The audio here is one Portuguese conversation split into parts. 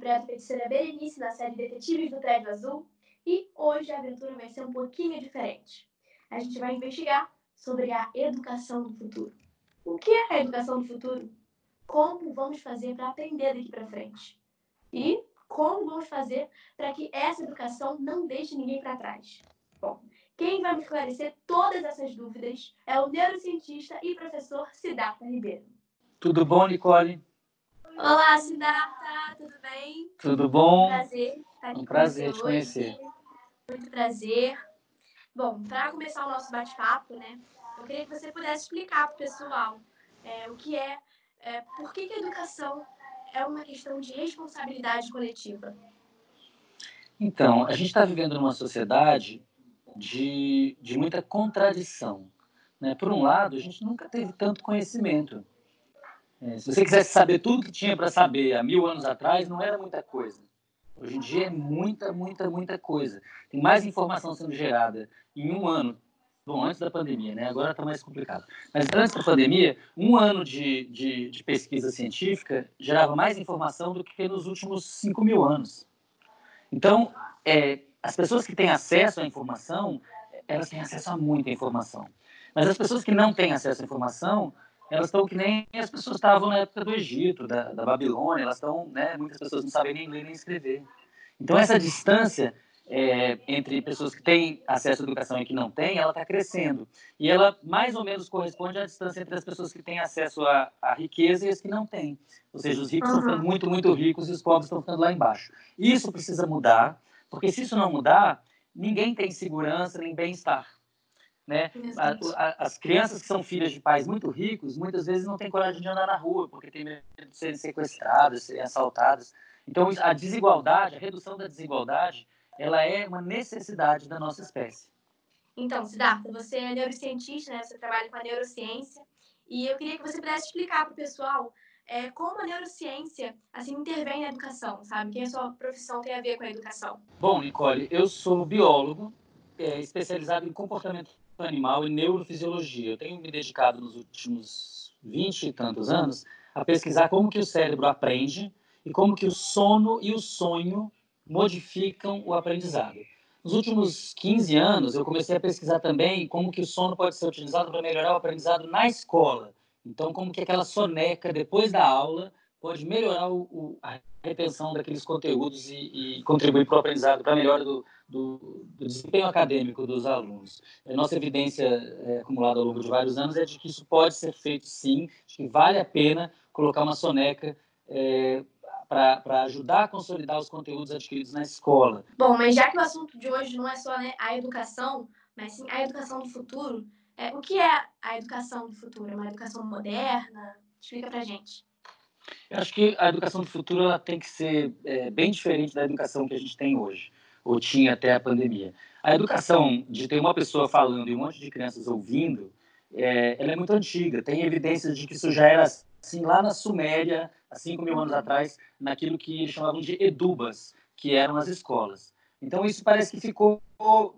Interpreto a feiticeira Berenice na série Detetives do Prédio Azul e hoje a aventura vai ser um pouquinho diferente. A gente vai investigar sobre a educação do futuro. O que é a educação do futuro? Como vamos fazer para aprender daqui para frente? E como vamos fazer para que essa educação não deixe ninguém para trás? Bom, quem vai me esclarecer todas essas dúvidas é o neurocientista e professor Siddhartha Ribeiro. Tudo bom, Nicole? Olá, Siddhartha, tudo bem? Tudo bom? Prazer aqui um prazer te conhecer. Muito prazer. Bom, para começar o nosso bate-papo, né, eu queria que você pudesse explicar para o pessoal é, o que é, é, por que, que a educação é uma questão de responsabilidade coletiva. Então, a gente está vivendo numa sociedade de, de muita contradição. Né? Por um lado, a gente nunca teve tanto conhecimento. É, se você quisesse saber tudo que tinha para saber há mil anos atrás, não era muita coisa. Hoje em dia é muita, muita, muita coisa. Tem mais informação sendo gerada em um ano. Bom, antes da pandemia, né? Agora está mais complicado. Mas antes da pandemia, um ano de, de, de, pesquisa científica gerava mais informação do que nos últimos 5 mil anos. Então, é, as pessoas que têm acesso à informação, elas têm acesso a muita informação. Mas as pessoas que não têm acesso à informação, elas estão que nem as pessoas estavam na época do Egito, da, da Babilônia, elas estão, né, muitas pessoas não sabem nem ler nem escrever. Então essa distância é, entre pessoas que têm acesso à educação e que não têm, ela está crescendo. E ela mais ou menos corresponde à distância entre as pessoas que têm acesso à, à riqueza e as que não têm. Ou seja, os ricos uhum. estão ficando muito, muito ricos e os pobres estão ficando lá embaixo. Isso precisa mudar, porque se isso não mudar, ninguém tem segurança nem bem-estar. Né? A, a, as crianças que são filhas de pais muito ricos, muitas vezes não têm coragem de andar na rua, porque têm medo de serem sequestradas, serem assaltadas. Então, a desigualdade, a redução da desigualdade, ela é uma necessidade da nossa espécie. Então, Siddhartha, você é neurocientista, né? você trabalha com a neurociência, e eu queria que você pudesse explicar para o pessoal é, como a neurociência assim, intervém na educação, sabe? Que a sua profissão tem a ver com a educação? Bom, Nicole, eu sou biólogo, é, especializado em comportamento animal e neurofisiologia. Eu tenho me dedicado nos últimos 20 e tantos anos a pesquisar como que o cérebro aprende e como que o sono e o sonho modificam o aprendizado. Nos últimos 15 anos, eu comecei a pesquisar também como que o sono pode ser utilizado para melhorar o aprendizado na escola. Então, como que aquela soneca depois da aula pode melhorar o, a retenção daqueles conteúdos e, e contribuir para o aprendizado, para a melhora do, do, do, desempenho acadêmico dos alunos. A nossa evidência é, acumulada ao longo de vários anos é de que isso pode ser feito sim, de que vale a pena colocar uma soneca é, para ajudar a consolidar os conteúdos adquiridos na escola. Bom, mas já que o assunto de hoje não é só né, a educação, mas sim a educação do futuro, é, o que é a educação do futuro? É uma educação moderna? Explica para gente. Eu acho que a educação do futuro ela tem que ser é, bem diferente da educação que a gente tem hoje, ou tinha até a pandemia. A educação de ter uma pessoa falando e um monte de crianças ouvindo, é, ela é muito antiga. Tem evidências de que isso já era assim lá na Suméria, há 5 mil anos atrás, naquilo que eles chamavam de edubas, que eram as escolas. Então, isso parece que ficou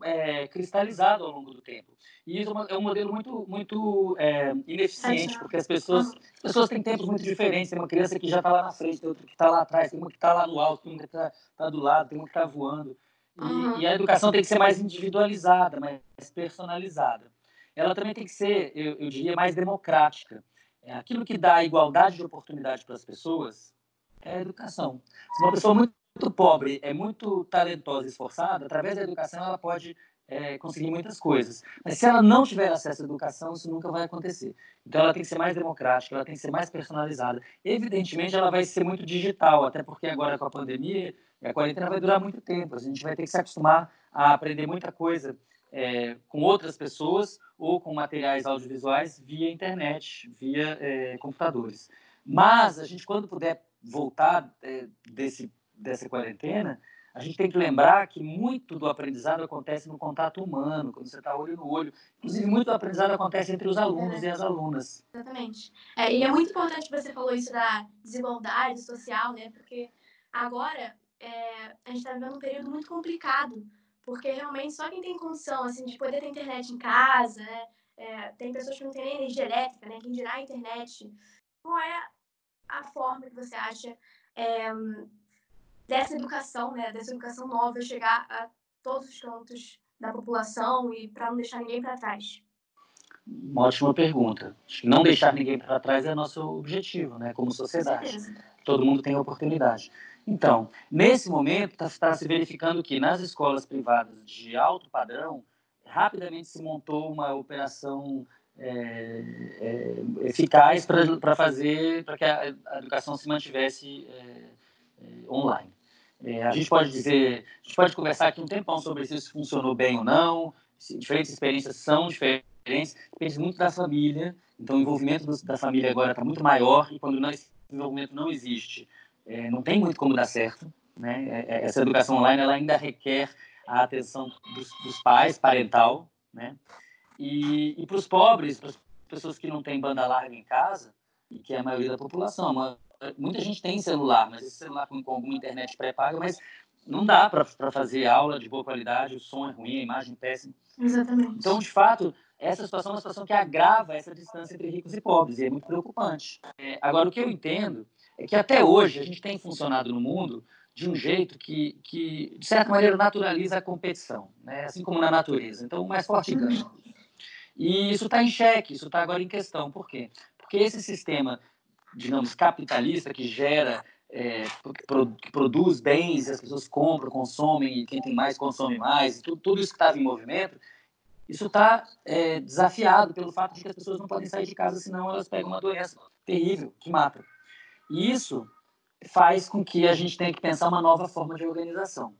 é, cristalizado ao longo do tempo. E isso é, é um modelo muito, muito é, ineficiente, porque as pessoas, as pessoas têm tempos muito diferentes. Tem uma criança que já está lá na frente, tem outra que está lá atrás, tem uma que está lá no alto, tem uma que está tá do lado, tem uma que está voando. E, uhum. e, a educação tem que ser mais individualizada, mais personalizada. Ela também tem que ser, eu, eu diria, mais democrática. É, aquilo que dá igualdade de oportunidade para as pessoas é a educação. Se uma pessoa muito muito pobre é muito talentosa e esforçada, através da educação ela pode é, conseguir muitas coisas. Mas se ela não tiver acesso à educação, isso nunca vai acontecer. Então ela tem que ser mais democrática, ela tem que ser mais personalizada. Evidentemente, ela vai ser muito digital, até porque agora com a pandemia, a quarentena vai durar muito tempo. A gente vai ter que se acostumar a aprender muita coisa é, com outras pessoas ou com materiais audiovisuais via internet, via é, computadores. Mas a gente, quando puder voltar é, desse dessa quarentena, a gente tem que lembrar que muito do aprendizado acontece no contato humano, quando você está olho no olho. Inclusive, muito do aprendizado acontece entre os alunos é. e as alunas. Exatamente. É, e é muito importante que você falou isso da desigualdade social, né? Porque agora é, a gente está vivendo um período muito complicado, porque realmente só quem tem condição assim, de poder ter internet em casa, né? É, tem pessoas que não têm nem energia elétrica, né? Quem dirá a internet. Qual é a forma que você acha é, dessa educação, né, dessa educação nova chegar a todos os cantos da população e para não deixar ninguém para trás? Uma ótima pergunta. Não deixar ninguém para trás é nosso objetivo, né, como sociedade. Todo mundo tem oportunidade. Então, nesse momento, está tá se verificando que nas escolas privadas de alto padrão, rapidamente se montou uma operação é, é, eficaz para fazer, para que a, educação se mantivesse é, é, online. É, a gente pode dizer, a gente pode conversar aqui um tempão sobre se isso funcionou bem ou não, se diferentes experiências são diferentes, depende muito da família, então o envolvimento da família agora está muito maior e quando não, esse envolvimento não existe, é, não tem muito como dar certo, né? É, é, essa educação online ela ainda requer a atenção dos, dos pais, parental, né? E, e para os pobres, para as pessoas que não têm banda larga em casa, e que é a maioria da população, muita gente tem celular, mas esse celular com, com alguma internet pré-paga, mas não dá para fazer aula de boa qualidade, o som é ruim, a imagem é péssima. Exatamente. Então, de fato, essa situação é uma situação que agrava essa distância entre ricos e pobres, e é muito preocupante. É, agora, o que eu entendo é que até hoje a gente tem funcionado no mundo de um jeito que, que de certa maneira, naturaliza a competição, né? assim como na natureza. Então, o mais forte ganha. E isso está em xeque, isso está agora em questão. Por quê? Porque esse sistema digamos, capitalista que gera, é, que produz bens, as pessoas compram, consomem, e quem tem mais consome mais, tudo, tudo isso que estava em movimento, isso está é, desafiado pelo fato de que as pessoas não podem sair de casa, senão elas pegam uma doença terrível que mata. E isso faz com que a gente tenha que pensar uma nova forma de organização.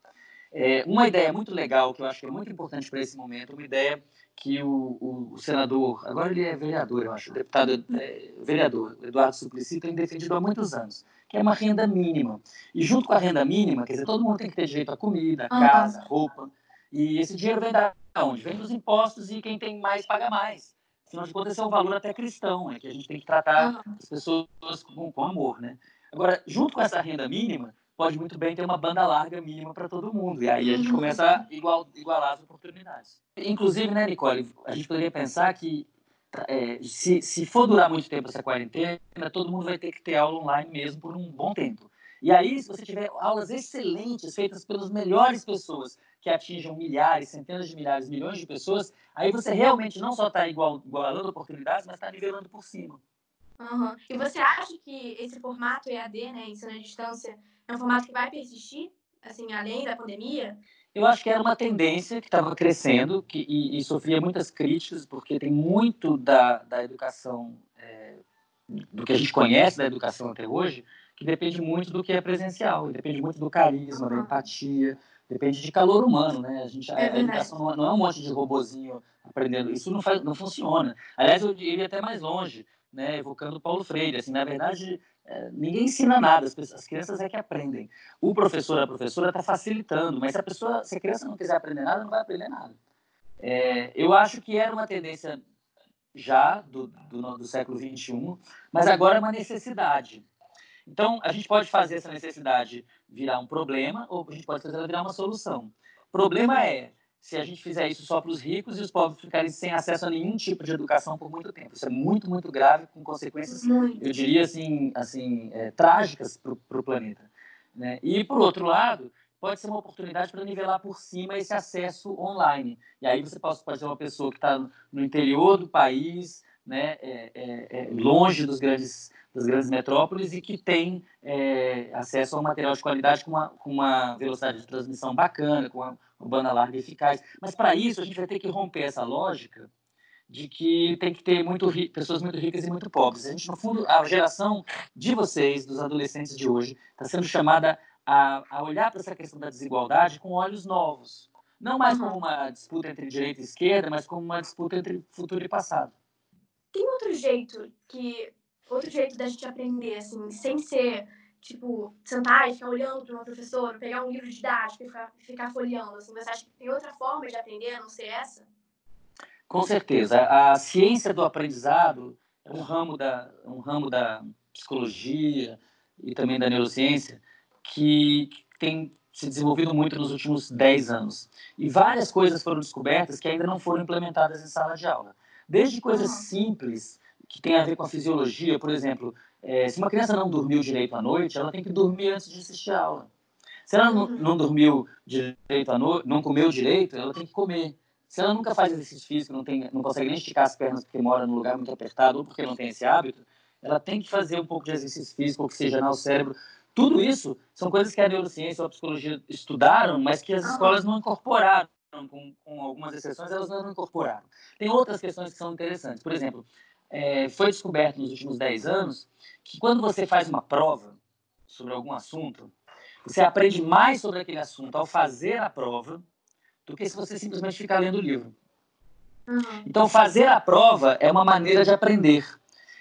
É, uma ideia muito legal, que eu acho que é muito importante para esse momento, uma ideia que o, o, o, senador, agora ele é vereador, eu acho, deputado, é, vereador, Eduardo Suplicy, tem defendido há muitos anos, que é uma renda mínima. E junto com a renda mínima, quer dizer, todo mundo tem que ter direito a comida, casa, roupa, e esse dinheiro vem da onde? Vem dos impostos e quem tem mais paga mais. Afinal de contas, esse é um valor até cristão, é que a gente tem que tratar as pessoas com, com amor, né? Agora, junto com essa renda mínima, pode muito bem ter uma banda larga mínima para todo mundo. E aí a gente começa a igual, igualar as oportunidades. Inclusive, né, Nicole, a gente poderia pensar que é, se, se for durar muito tempo essa quarentena, todo mundo vai ter que ter aula online mesmo por um bom tempo. E aí, se você tiver aulas excelentes, feitas pelas melhores pessoas, que atinjam milhares, centenas de milhares, milhões de pessoas, aí você realmente não só está igual, igualando oportunidades, mas está nivelando por cima. Uhum. E você acha que esse formato EAD, né, ensino à distância, é um formato que vai persistir, assim, além da pandemia? Eu acho que era uma tendência que estava crescendo que, e, e, sofria muitas críticas, porque tem muito da, da educação, é, do que a gente conhece da educação até hoje, que depende muito do que é presencial, depende muito do carisma, da empatia, depende de calor humano, né? A, gente, a, a educação não, não, é um monte de robozinho aprendendo, isso não, faz, não funciona. Aliás, eu iria até mais longe, né, evocando Paulo Freire, assim, na verdade, é, ninguém ensina nada, as, pessoas, as, crianças é que aprendem. O professor, a professora está facilitando, mas se a pessoa, se a criança não quiser aprender nada, não vai aprender nada. É, eu acho que era uma tendência já do, do, do século XXI, mas agora é uma necessidade. Então, a gente pode fazer essa necessidade virar um problema ou a gente pode fazer ela virar uma solução. O problema é se a gente fizer isso só para os ricos e os pobres ficarem sem acesso a nenhum tipo de educação por muito tempo. Isso é muito, muito grave, com consequências, muito. eu diria assim, assim é, trágicas para o planeta. Né? E, por outro lado, pode ser uma oportunidade para nivelar por cima esse acesso online. E aí você pode, pode ser uma pessoa que está no interior do país, né, é, é, é, longe dos grandes, das grandes metrópoles e que tem é, acesso a um material de qualidade com uma, com uma velocidade de transmissão bacana, com uma, uma banda larga eficaz. Mas para isso a gente vai ter que romper essa lógica de que tem que ter muito pessoas muito ricas e muito pobres. A gente, no fundo, a geração de vocês, dos adolescentes de hoje, está sendo chamada a, a olhar para essa questão da desigualdade com olhos novos. Não mais como uma disputa entre direita e esquerda, mas como uma disputa entre futuro e passado. Tem outro jeito que outro jeito da gente aprender assim, sem ser tipo, sentar e ficar olhando para uma professora, pegar um livro didático e ficar, ficar folheando? Assim, você acha que tem outra forma de aprender a não ser essa? Com certeza. A ciência do aprendizado é um ramo da, um ramo da psicologia e também da neurociência que tem se desenvolvido muito nos últimos 10 anos. E várias coisas foram descobertas que ainda não foram implementadas em sala de aula. Desde coisas simples que têm a ver com a fisiologia, por exemplo, é, se uma criança não dormiu direito à noite, ela tem que dormir antes de assistir a aula. Se ela não, não dormiu direito à noite, não comeu direito, ela tem que comer. Se ela nunca faz exercício físico, não, tem, não consegue nem esticar as pernas porque mora num lugar muito apertado ou porque não tem esse hábito, ela tem que fazer um pouco de exercício físico, oxigenar o cérebro. Tudo isso são coisas que a neurociência ou a psicologia estudaram, mas que as escolas não incorporaram. Com, com algumas exceções, elas não incorporaram. Tem outras questões que são interessantes. Por exemplo, é, foi descoberto nos últimos 10 anos que quando você faz uma prova sobre algum assunto, você aprende mais sobre aquele assunto ao fazer a prova do que se você simplesmente ficar lendo o livro. Uhum. Então, fazer a prova é uma maneira de aprender.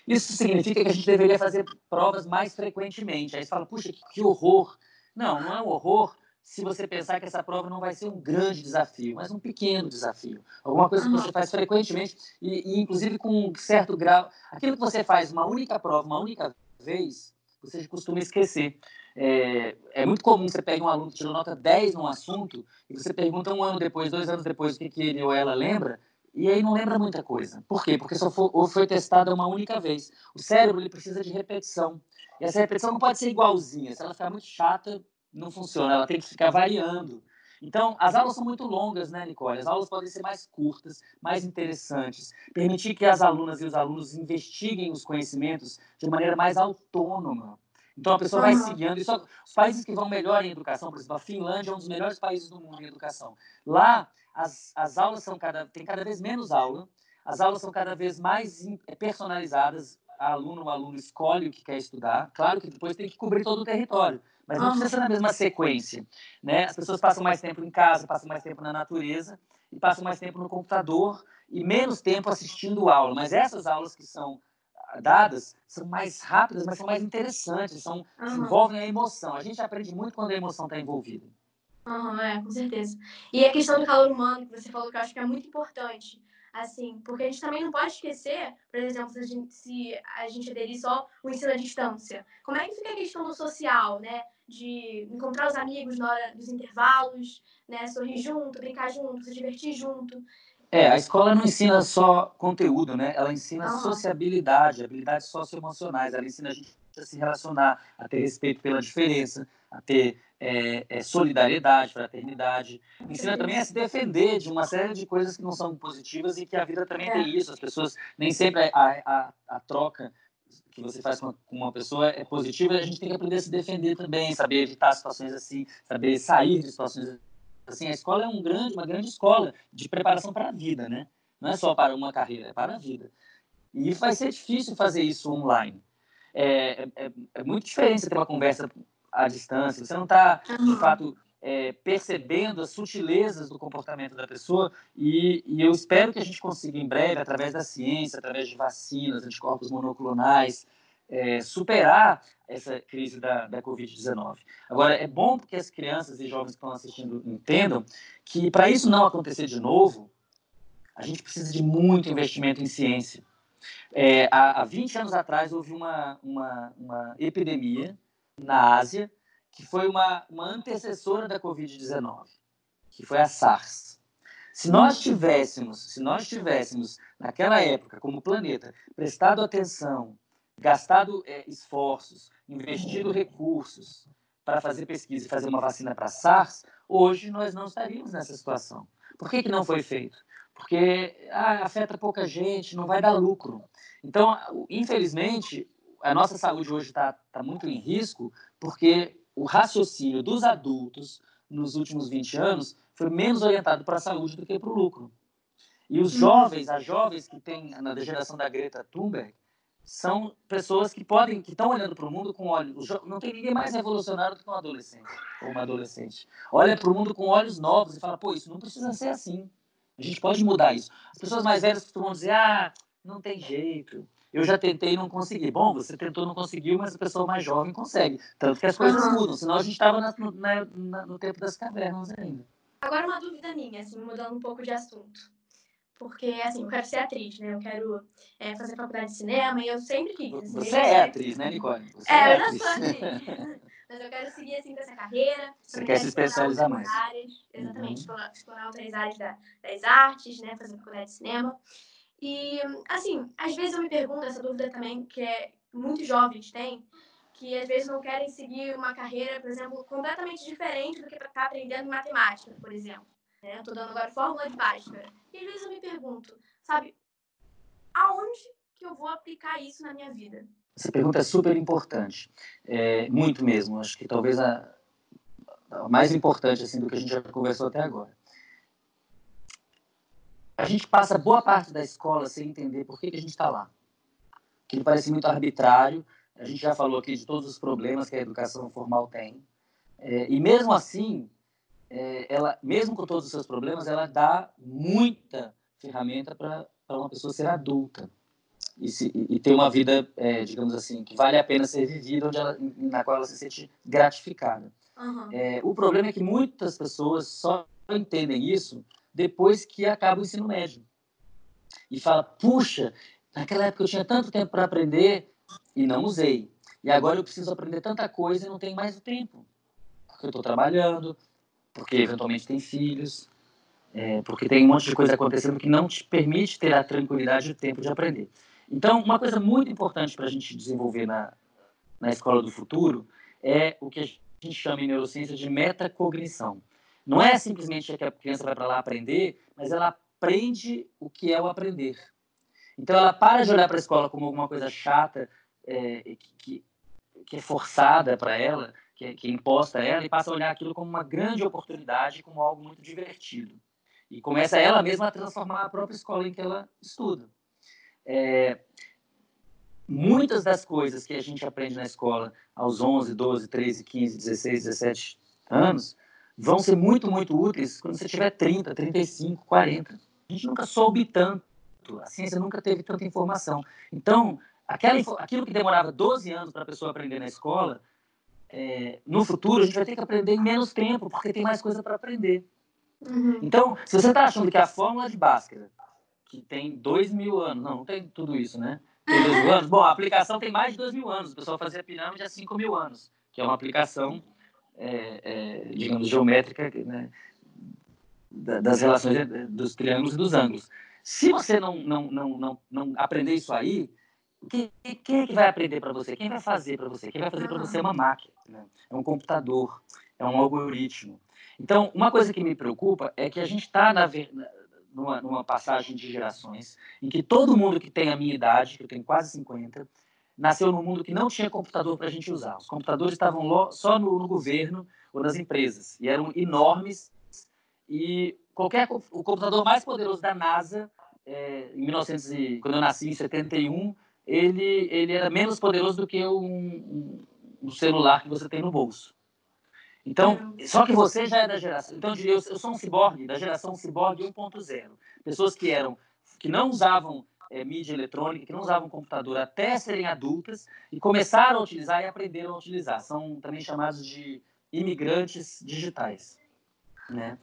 Isso significa que a gente deveria fazer provas mais frequentemente. Aí você fala, puxa, que, que horror. Não, não é um horror se você pensar que essa prova não vai ser um grande desafio, mas um pequeno desafio. Alguma coisa que você faz frequentemente e, e, inclusive, com um certo grau. Aquilo que você faz uma única prova, uma única vez, você costuma esquecer. É, é muito comum você pegar um aluno que tirou nota 10 num assunto e você pergunta um ano depois, dois anos depois, o que, que ele ou ela lembra, e aí não lembra muita coisa. Por quê? Porque só foi, ou foi testada uma única vez. O cérebro ele precisa de repetição. E essa repetição não pode ser igualzinha. Se ela ficar muito chata, não funciona, ela tem que ficar variando. Então, as aulas são muito longas, né, Nicole? As aulas podem ser mais curtas, mais interessantes, permitir que as alunas e os alunos investiguem os conhecimentos de maneira mais autônoma. Então, a pessoa vai seguindo. E só, os países que vão melhor em educação, por exemplo, a Finlândia é um dos melhores países do mundo em educação. Lá, as, as aulas são cada, tem cada vez menos aula, as aulas são cada vez mais personalizadas, a aluno, o aluno escolhe o que quer estudar. Claro que depois tem que cobrir todo o território mas não precisa ser na mesma sequência. Né? As pessoas passam mais tempo em casa, passam mais tempo na natureza e passam mais tempo no computador e menos tempo assistindo aula. Mas essas aulas que são dadas são mais rápidas, mas são mais interessantes, são, uhum. envolvem a emoção. A gente aprende muito quando a emoção está envolvida. Uhum, é, com certeza. E a questão do calor humano, que você falou que eu acho que é muito importante assim, porque a gente também não pode esquecer, por exemplo, se a gente, se a gente aderir só o ensino à distância, como é que fica a questão do social, né? De encontrar os amigos na hora dos intervalos, né? Sorrir junto, brincar junto, se divertir junto. É, a escola não ensina só conteúdo, né? Ela ensina uhum. sociabilidade, habilidades socioemocionais. Ela ensina a gente a se relacionar, a ter respeito pela diferença, a ter é, é, solidariedade, fraternidade. Ensina também a se defender de uma série de coisas que não são positivas e que a vida também é. tem isso. As pessoas, nem sempre a, a, a troca que você faz com uma pessoa é positiva, a gente tem que aprender a se defender também, saber evitar situações assim, saber sair de situações assim. A escola é um grande, uma grande escola de preparação para a vida, né? Não é só para uma carreira, é para a vida. E vai ser difícil fazer isso online. É, é, é muito diferente você ter uma conversa à distância, você não está, de fato, é, percebendo as sutilezas do comportamento da pessoa e, e, eu espero que a gente consiga em breve, através da ciência, através de vacinas, anticorpos monoclonais, é, superar essa crise da, da Covid-19. Agora, é bom que as crianças e jovens que estão assistindo entendam que, para isso não acontecer de novo, a gente precisa de muito investimento em ciência. É, há, há 20 anos atrás, houve uma, uma, uma epidemia na Ásia, que foi uma, uma antecessora da Covid-19, que foi a SARS. Se nós tivéssemos, se nós tivéssemos naquela época, como planeta, prestado atenção, gastado é, esforços, investido recursos para fazer pesquisa e fazer uma vacina para SARS, hoje nós não estaríamos nessa situação. Por que, que não foi feito? Porque ah, afeta pouca gente, não vai dar lucro. Então, infelizmente, a nossa saúde hoje está tá muito em risco porque o raciocínio dos adultos nos últimos 20 anos foi menos orientado para a saúde do que para o lucro. E os jovens, as jovens que têm na geração da Greta Thunberg, são pessoas que podem, que estão olhando para o mundo com olhos. Não tem ninguém mais revolucionário do que um adolescente ou uma adolescente. Olha para o mundo com olhos novos e fala: pô, isso não precisa ser assim. A gente pode mudar isso. As pessoas mais velhas costumam dizer: ah, não tem jeito eu já tentei e não consegui. Bom, você tentou e não conseguiu, mas a pessoa mais jovem consegue. Tanto que as coisas uhum. mudam, senão a gente estava no, no tempo das cavernas ainda. Agora uma dúvida minha, assim, mudando um pouco de assunto. Porque, assim, eu quero ser atriz, né? Eu quero é, fazer faculdade de cinema e eu sempre quis. Assim, você é atriz, né, Nicole? Você é, é eu já sou atriz. Mas eu quero seguir, assim, com essa carreira. Você quer se especializar mais. Áreas, exatamente. Uhum. Explorar outras áreas da, das artes, né? Fazer faculdade de cinema. E, assim, às vezes eu me pergunto, essa dúvida também, que é, muitos jovens têm, que às vezes não querem seguir uma carreira, por exemplo, completamente diferente do que está aprendendo em matemática, por exemplo. Né? Estou dando agora fórmula de Bhaskara. E às vezes eu me pergunto, sabe, aonde que eu vou aplicar isso na minha vida? Essa pergunta é super importante, é, muito mesmo. Acho que talvez a, a mais importante assim do que a gente já conversou até agora a gente passa boa parte da escola sem entender por que, que a gente está lá. Que parece muito arbitrário. A gente já falou aqui de todos os problemas que a educação formal tem. É, e mesmo assim, é, ela, mesmo com todos os seus problemas, ela dá muita ferramenta para uma pessoa ser adulta e, se, e ter uma vida, é, digamos assim, que vale a pena ser vivida, onde ela, na qual ela se sente gratificada. Uhum. o problema é que muitas pessoas só entendem isso depois que acaba o ensino médio. E fala, puxa, naquela época eu tinha tanto tempo para aprender e não usei. E agora eu preciso aprender tanta coisa e não tenho mais o tempo. Porque eu estou trabalhando, porque eventualmente tem filhos, é, porque tem um monte de coisa acontecendo que não te permite ter a tranquilidade e o tempo de aprender. Então, uma coisa muito importante para a gente desenvolver na, na escola do futuro é o que a gente chama em neurociência de metacognição. Não é simplesmente que a criança vai para lá aprender, mas ela aprende o que é o aprender. Então ela para de olhar para a escola como alguma coisa chata, é, que, que, é forçada para ela, que é, que é imposta a ela, e passa a olhar aquilo como uma grande oportunidade, como algo muito divertido. E começa ela mesma a transformar a própria escola em que ela estuda. É, muitas das coisas que a gente aprende na escola aos 11, 12, 13, 15, 16, 17 anos vão ser muito, muito úteis quando você tiver 30, 35, 40. A gente nunca soube tanto, a ciência nunca teve tanta informação. Então, aquela, aquilo que demorava 12 anos para a pessoa aprender na escola, é, no futuro a gente vai ter que aprender em menos tempo, porque tem mais coisa para aprender. Uhum. Então, se você está achando que a fórmula de Bhaskara, que tem 2 mil anos, não, não tem tudo isso, né? Tem 2 mil anos? Bom, a aplicação tem mais de 2 mil anos. O pessoal fazia pirâmide há 5 mil anos, que é uma aplicação é, é, digamos, geométrica né, das relações dos triângulos e dos ângulos. Se você não, não, não, não, não aprender isso aí, quem, quem é que vai aprender para você? Quem vai fazer para você? Quem vai fazer para você é uma máquina, né? é um computador, é um algoritmo. Então, uma coisa que me preocupa é que a gente está numa, numa passagem de gerações em que todo mundo que tem a minha idade, que eu tenho quase 50, nasceu num mundo que não tinha computador para a gente usar. Os computadores estavam só no, no, governo ou nas empresas e eram enormes. E qualquer o computador mais poderoso da NASA, é, em 1900 e, quando eu nasci em 71, ele ele era menos poderoso do que um, um, celular que você tem no bolso. Então, só que você já é da geração. Então, eu, eu sou um ciborgue, da geração ciborgue 1.0. Pessoas que eram que não usavam é, mídia eletrônica, que não usavam computador até serem adultas e começaram a utilizar e aprenderam a utilizar. São também chamados de imigrantes digitais. Né?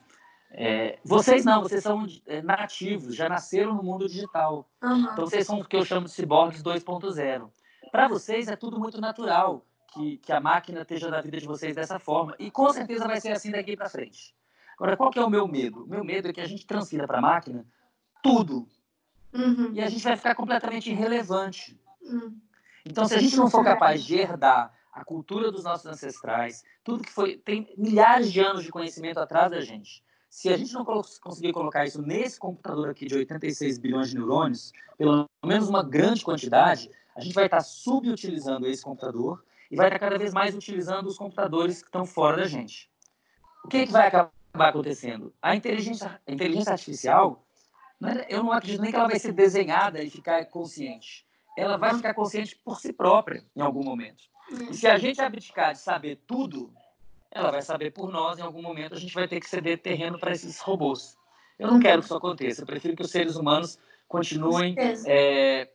É, vocês não, vocês são é, nativos, já nasceram no mundo digital. Uhum. Então vocês são o que eu chamo de ciborgues 2.0. Para vocês é tudo muito natural que, que a máquina esteja na vida de vocês dessa forma. E com certeza vai ser assim daqui para frente. Agora, qual que é o meu medo? O meu medo é que a gente transfira para a máquina tudo Uhum. E a gente vai ficar completamente irrelevante. Uhum. Então, se a gente não for capaz de herdar a cultura dos nossos ancestrais, tudo que foi. tem milhares de anos de conhecimento atrás da gente. Se a gente não conseguir colocar isso nesse computador aqui de 86 bilhões de neurônios, pelo menos uma grande quantidade, a gente vai estar subutilizando esse computador e vai estar cada vez mais utilizando os computadores que estão fora da gente. O que, é que vai acabar acontecendo? A inteligência, a inteligência artificial é, eu não acredito nem que ela vai ser desenhada e ficar consciente. Ela vai ficar consciente por si própria em algum momento. E se a gente abdicar de saber tudo, ela vai saber por nós em algum momento. A gente vai ter que ceder terreno para esses robôs. Eu não quero que isso aconteça. Eu prefiro que os seres humanos continuem é,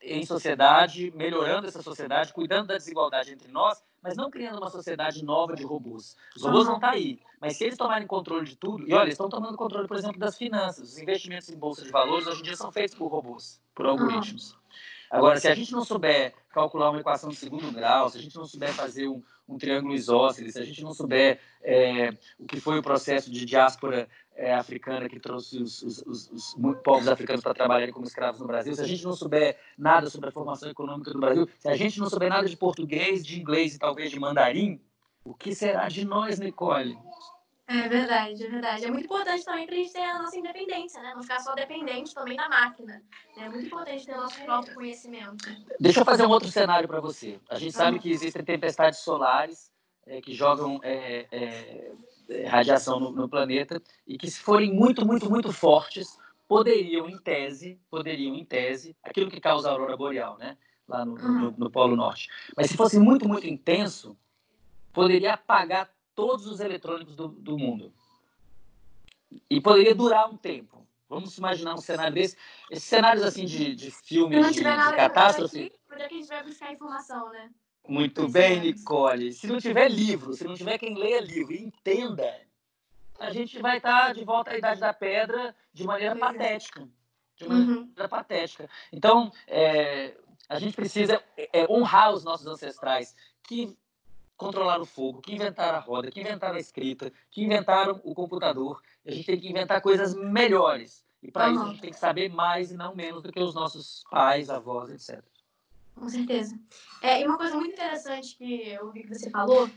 em sociedade, melhorando essa sociedade, cuidando da desigualdade entre nós, mas não criando uma sociedade nova de robôs. Os robôs vão estar tá aí, mas se eles tomarem controle de tudo, e olha, eles estão tomando controle, por exemplo, das finanças, os investimentos em bolsa de valores hoje em dia são feitos por robôs, por algoritmos. Agora, se a gente não souber calcular uma equação de segundo grau, se a gente não souber fazer um, um triângulo isósceles, se a gente não souber é, o que foi o processo de diáspora é, africana que trouxe os, os, os, os povos africanos para trabalharem como escravos no Brasil, se a gente não souber nada sobre a formação econômica do Brasil, se a gente não souber nada de português, de inglês e talvez de mandarim, o que será de nós, Nicole? É verdade, é verdade. É muito importante também para a gente ter a nossa independência, né? Não ficar só dependente também da máquina. É muito importante ter o nosso próprio conhecimento. Deixa eu fazer um outro cenário para você. A gente sabe que existem tempestades solares é, que jogam é, é, é, radiação no, no, planeta e que se forem muito, muito, muito fortes, poderiam, em tese, poderiam, em tese, aquilo que causa a aurora boreal, né? Lá no, no, no Polo Norte. Mas se fosse muito, muito intenso, poderia apagar todos os eletrônicos do, do mundo. E poderia durar um tempo. Vamos imaginar um cenário desse. Esses cenários assim de, de filmes de, de catástrofe. Onde é que a gente vai buscar informação, né? Muito bem, Nicole. Se não tiver livro, se não tiver quem leia livro e entenda, a gente vai estar de volta à Idade da Pedra de maneira patética. De maneira uhum. patética. Então, é, a gente precisa é, honrar os nossos ancestrais que controlaram o fogo, que inventaram a roda, que inventaram a escrita, que inventaram o computador. A gente tem que inventar coisas melhores. E para uhum. isso a gente tem que saber mais e não menos do que os nossos pais, avós, etc. Com certeza. É, e uma coisa muito interessante que eu vi que você falou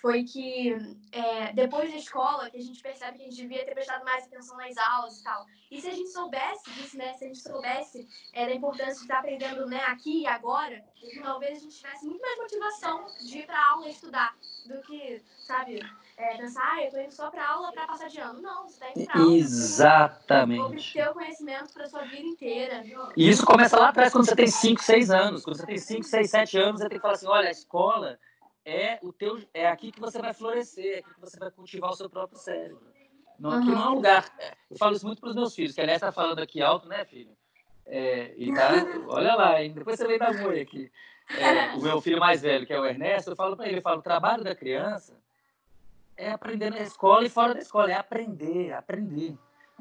foi que é, depois da escola que a gente percebe que a gente devia ter prestado mais atenção nas aulas e tal. E se a gente soubesse disso, né? Se a gente soubesse é, da importância de estar aprendendo né, aqui e agora, talvez a gente tivesse muito mais motivação de ir para aula e estudar do que, sabe, é, pensar, ah, eu tô indo só para aula para passar de ano. Não, você tá indo para aula. Exatamente. Para ter o conhecimento para sua vida inteira. E isso começa lá atrás, quando você tem 5, 6 anos. Quando você tem 5, 6, 7 anos, você tem que falar assim: olha, a escola é o teu é aqui que você vai florescer, é aqui que você vai cultivar o seu próprio cérebro. Não, aqui não é um lugar. Eu falo isso muito para os meus filhos, que aliás está falando aqui alto, né, filho? É, e tá, olha lá, hein? depois você vem da moia aqui. É, o meu filho mais velho, que é o Ernesto, eu falo para ele, eu falo, o trabalho da criança é aprender na escola e fora da escola, é aprender, aprender,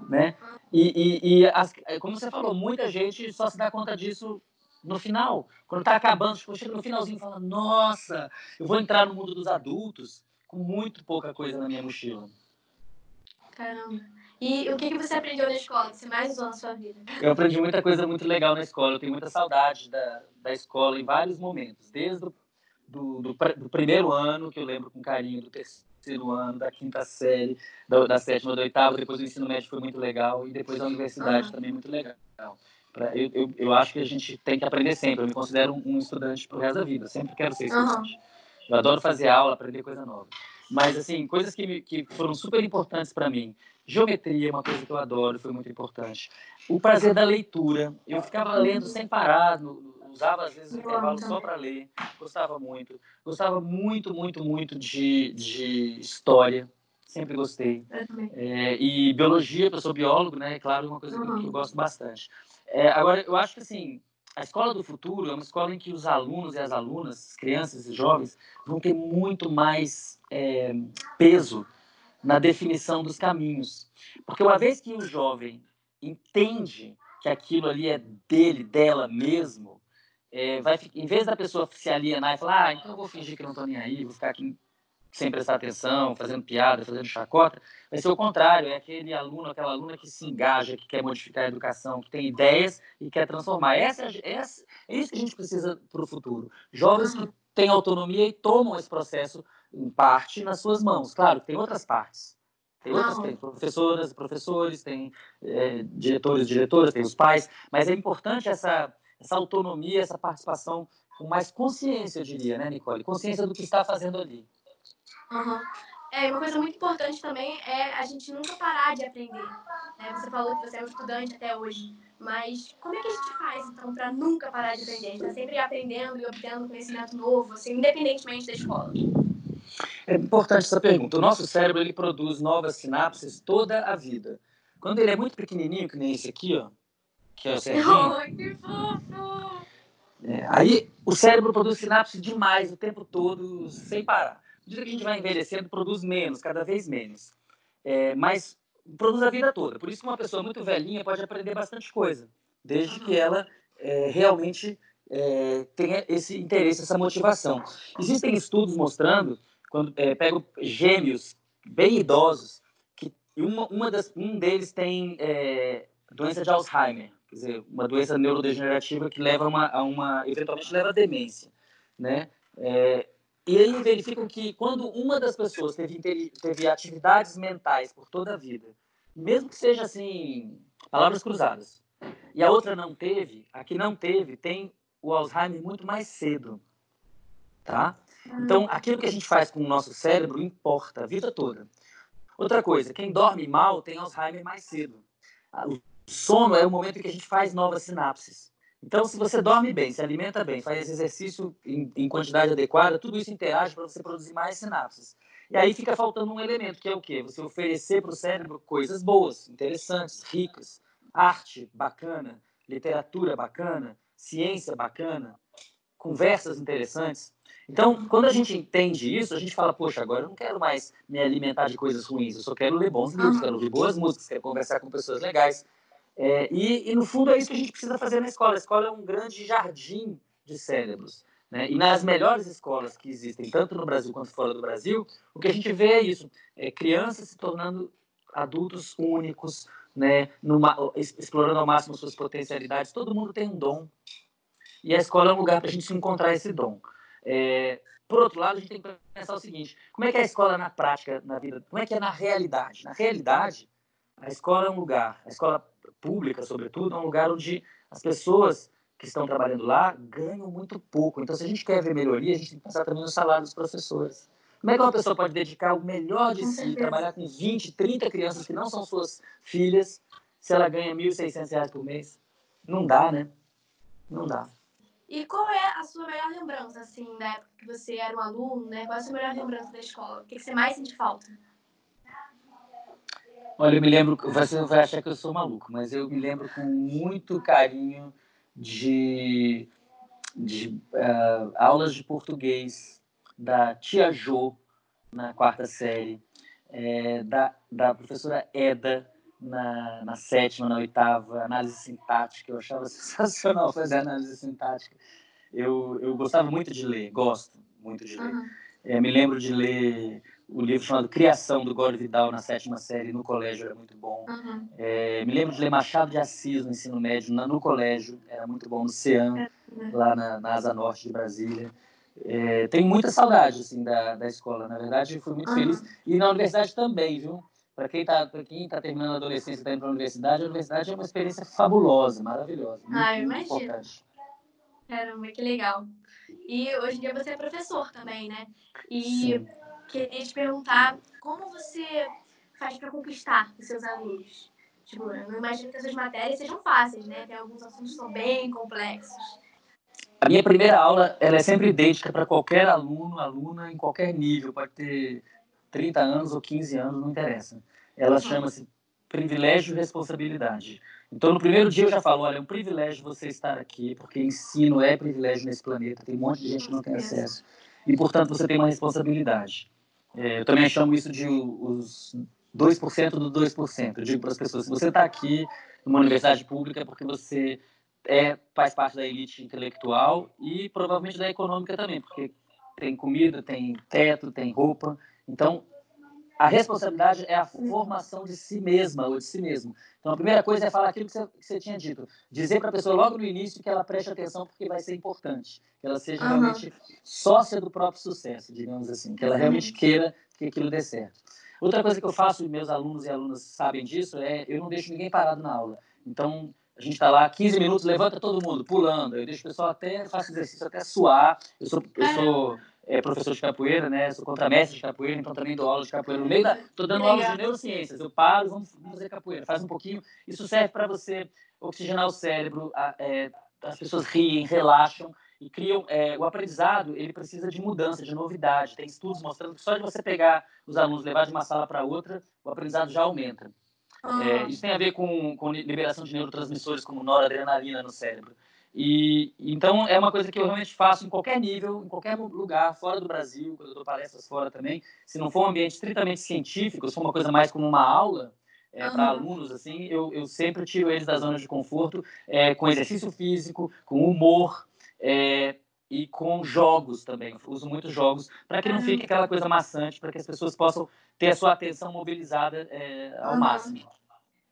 né? E, e, e as, como você falou, muita gente só se dá conta disso no final, quando está acabando, tipo, chega no finalzinho e fala, nossa, eu vou entrar no mundo dos adultos com muito pouca coisa na minha mochila. Caramba. E o que, que você aprendeu na escola que você mais usou na sua vida? Eu aprendi muita coisa muito legal na escola. Eu tenho muita saudade da, da escola em vários momentos. Desde o do, do, do primeiro ano, que eu lembro com carinho, do terceiro ano, da quinta série, da, da sétima, da oitava. Depois o ensino médio foi muito legal. E depois a universidade uhum. também muito legal. Eu, eu, eu, acho que a gente tem que aprender sempre. Eu me considero um, um estudante pro resto da vida. Sempre quero ser estudante. Uhum. Eu adoro fazer aula, aprender coisa nova. Mas, assim, coisas que, que foram super importantes para mim. Geometria é uma coisa que eu adoro, foi muito importante. O prazer da leitura. Eu ficava lendo sem parar, no, usava às vezes o intervalo só para ler. Gostava muito. Gostava muito, muito, muito de, de história. Sempre gostei. É, e biologia, eu sou biólogo, né? É claro, uma coisa uhum. que eu gosto bastante. É, agora, eu acho que assim, a escola do futuro é uma escola em que os alunos e as alunas, as crianças e jovens, vão ter muito mais é, peso na definição dos caminhos. Porque uma vez que o jovem entende que aquilo ali é dele, dela mesmo, é, vai, em vez da pessoa se alienar e falar, ah, então eu vou fingir que não estou nem aí, vou ficar aqui sem prestar atenção, fazendo piada, fazendo chacota, vai ser o contrário, é aquele aluno, aquela aluna que se engaja, que quer modificar a educação, que tem ideias e quer transformar. Essa, essa, é isso que a gente precisa para o futuro. Jovens que têm autonomia e tomam esse processo, em parte, nas suas mãos. Claro, tem outras partes. Tem outras, tem professoras, professores, tem é, diretores, diretoras, tem os pais, mas é importante essa, essa autonomia, essa participação com mais consciência, eu diria, né, Nicole? Consciência do que está fazendo ali. Uhum. É, uma coisa muito importante também é a gente nunca parar de aprender. Né? Você falou que você é um estudante até hoje, mas como é que a gente faz, então, para nunca parar de aprender? A gente está sempre aprendendo e obtendo conhecimento novo, assim, independentemente da escola. É importante essa pergunta. O nosso cérebro ele produz novas sinapses toda a vida. Quando ele é muito pequenininho, que nem esse aqui, ó, que é o Serginho. Oh, que fofo! É, aí o cérebro produz sinapse demais o tempo todo, sem parar. Medida que a gente vai envelhecendo, produz menos, cada vez menos. É, mas produz a vida toda. Por isso que uma pessoa muito velhinha pode aprender bastante coisa, desde que ela é, realmente é, tenha esse interesse, essa motivação. Existem estudos mostrando, quando é, pego gêmeos bem idosos, que uma, uma das, um deles tem é, doença de Alzheimer, quer dizer, uma doença neurodegenerativa que leva uma, a uma, eventualmente leva a demência, né? E aí verificam que quando uma das pessoas teve, teve atividades mentais por toda a vida, mesmo que seja assim, palavras cruzadas, e a outra não teve, a que não teve tem o Alzheimer muito mais cedo, tá? Então, aquilo que a gente faz com o nosso cérebro importa a vida toda. Outra coisa, quem dorme mal tem Alzheimer mais cedo. O sono é o momento em que a gente faz novas sinapses. Então, se você dorme bem, se alimenta bem, faz exercício em, em quantidade adequada, tudo isso interage para você produzir mais sinapses. E aí fica faltando um elemento, que é o quê? Você oferecer para o cérebro coisas boas, interessantes, ricas, arte bacana, literatura bacana, ciência bacana, conversas interessantes. Então, quando a gente entende isso, a gente fala, poxa, agora eu não quero mais me alimentar de coisas ruins, eu só quero ler bons livros, quero ouvir boas músicas, quero conversar com pessoas legais. É, e, e, no fundo, é isso que a gente precisa fazer na escola. A escola é um grande jardim de cérebros. Né? E nas melhores escolas que existem, tanto no Brasil quanto fora do Brasil, o que a gente vê é isso: é crianças se tornando adultos únicos, né? Numa, explorando ao máximo suas potencialidades. Todo mundo tem um dom. E a escola é um lugar para a gente se encontrar esse dom. É, por outro lado, a gente tem que pensar o seguinte: como é que é a escola na prática, na vida? Como é que é na realidade? Na realidade, a escola é um lugar, a escola pública, sobretudo, é um lugar onde as pessoas que estão trabalhando lá ganham muito pouco. Então, se a gente quer ver melhoria, a gente tem que pensar também no salário dos professores. Como é que uma pessoa pode dedicar o melhor de si, trabalhar com 20, 30 crianças que não são suas filhas, se ela ganha R$ 1.600 por mês? Não dá, né? Não dá. E qual é a sua melhor lembrança, assim, da época que você era um aluno, né? Qual é a sua melhor lembrança da escola? O que você mais sente falta? Olha, eu me lembro, você vai achar que eu sou maluco, mas eu me lembro com muito carinho de, de uh, aulas de português da tia Jo, na quarta série, é, da, da professora Eda, na, na sétima, na oitava, análise sintática, eu achava sensacional fazer análise sintática. Eu, eu gostava muito de ler, gosto muito de ler. Uhum. É, me lembro de ler o livro chamado Criação, do Gore Vidal, na sétima série, no colégio, era muito bom. Uhum. É, me lembro de ler Machado de Assis no ensino médio, no, no colégio, era muito bom, no CEAM, é, né? lá na, na Asa Norte de Brasília. É, tenho muita saudade assim, da, da escola, na verdade, fui muito uhum. feliz. E na universidade também, viu? Para quem está tá terminando a adolescência e está indo para a universidade, a universidade é uma experiência fabulosa, maravilhosa. Muito, ah, eu imagino. Caramba, que legal. E hoje em dia você é professor também, né? E Sim. Queria te perguntar como você faz para conquistar os seus alunos? Tipo, eu não imagino que essas matérias sejam fáceis, né? Tem alguns assuntos que são bem complexos. A minha primeira aula ela é sempre idêntica para qualquer aluno, aluna, em qualquer nível. Pode ter 30 anos ou 15 anos, não interessa. Ela chama-se privilégio e responsabilidade. Então, no primeiro dia eu já falo, olha, é um privilégio você estar aqui, porque ensino é privilégio nesse planeta, tem um monte de gente que não tem acesso. E, portanto, você tem uma responsabilidade. É, eu também chamo isso de os 2% do 2%. Eu digo para as pessoas, se você está aqui numa universidade pública é porque você é, faz parte da elite intelectual e provavelmente da econômica também, porque tem comida, tem teto, tem roupa. Então, a responsabilidade é a formação de si mesma ou de si mesmo. Então, a primeira coisa é falar aquilo que você, que você tinha dito. Dizer para a pessoa logo no início que ela preste atenção porque vai ser importante. Que ela seja uhum. realmente sócia do próprio sucesso, digamos assim. Que ela realmente queira que aquilo dê certo. Outra coisa que eu faço, e meus alunos e alunas sabem disso, é eu não deixo ninguém parado na aula. Então, a gente está lá 15 minutos, levanta todo mundo, pulando. Eu deixo o pessoal até, faço exercício até suar. Eu sou, eu sou é, professor de capoeira, né? Sou contramestre de capoeira, então também dou aula de capoeira. No meio da. Estou dando aula de neurociências. Eu paro, vamos, vamos fazer capoeira. Faz um pouquinho. Isso serve para você oxigenar o cérebro. A, é, as pessoas riem, relaxam e criam. É, o aprendizado ele precisa de mudança, de novidade. Tem estudos mostrando que só de você pegar os alunos, levar de uma sala para outra, o aprendizado já aumenta. É, ah. isso tem a ver com, com liberação de neurotransmissores como noradrenalina no cérebro. E então é uma coisa que eu realmente faço em qualquer nível, em qualquer lugar, fora do Brasil, quando eu dou palestras fora também. Se não for um ambiente estritamente científico, se for uma coisa mais como uma aula é, uhum. para alunos, assim, eu, eu sempre tiro eles da zona de conforto é, com exercício físico, com humor. É, e com jogos também. Eu uso muito jogos para que não fique aquela coisa maçante, para que as pessoas possam ter a sua atenção mobilizada é, ao uhum. máximo.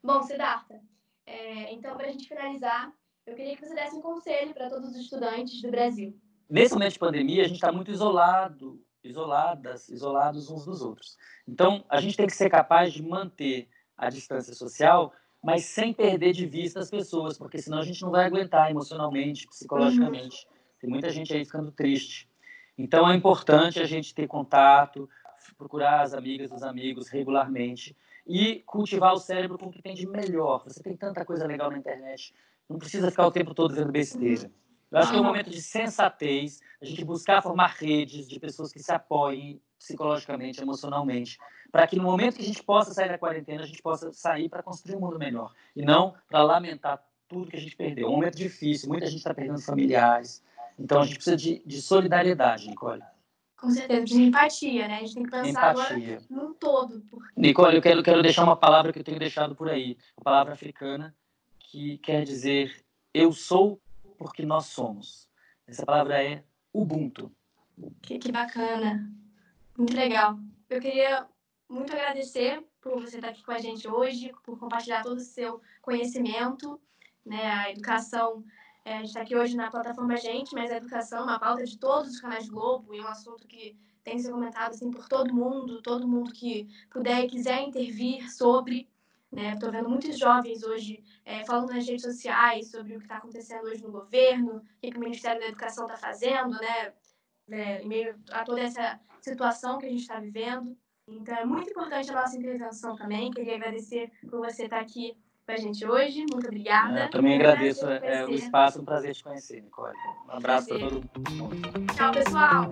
Bom, Siddhartha, é, então para a gente finalizar, eu queria que você desse um conselho para todos os estudantes do Brasil. Nesse momento de pandemia, a gente está muito isolado, isoladas, isolados uns dos outros. Então, a gente tem que ser capaz de manter a distância social, mas sem perder de vista as pessoas, porque senão a gente não vai aguentar emocionalmente, psicologicamente. Uhum. Tem muita gente aí ficando triste. Então, é importante a gente ter contato, procurar as amigas, os amigos regularmente e cultivar o cérebro com o que tem de melhor. Você tem tanta coisa legal na internet. Não precisa ficar o tempo todo vendo besteira. Eu acho que é um momento de sensatez, a gente buscar formar redes de pessoas que se apoiem psicologicamente, emocionalmente, para que no momento que a gente possa sair da quarentena, a gente possa sair para construir um mundo melhor e não para lamentar tudo que a gente perdeu. É um momento difícil, muita gente está perdendo familiares, então a gente precisa de, de solidariedade, Nicole. Com certeza, de empatia, né? A gente tem que pensar empatia. agora num todo. Porque... Nicole, eu quero, quero deixar uma palavra que eu tenho deixado por aí, uma palavra africana que quer dizer eu sou porque nós somos. Essa palavra é Ubuntu. Que, que bacana. Muito legal. Eu queria muito agradecer por você estar aqui com a gente hoje, por compartilhar todo o seu conhecimento, né? A educação, é, a gente está aqui hoje na plataforma Gente, mas a educação é uma pauta de todos os canais Globo e é um assunto que tem sido comentado assim por todo mundo, todo mundo que puder e quiser intervir sobre. Estou né? vendo muitos jovens hoje é, falando nas redes sociais sobre o que está acontecendo hoje no governo, o que, que o Ministério da Educação está fazendo, né? É, em meio a toda essa situação que a gente está vivendo. Então, é muito importante a nossa intervenção também. Queria agradecer por você estar aqui com a gente hoje. Muito obrigada. Eu também agradeço é, o espaço, um prazer te conhecer, Nicole. Um abraço para todo mundo. Tchau, pessoal.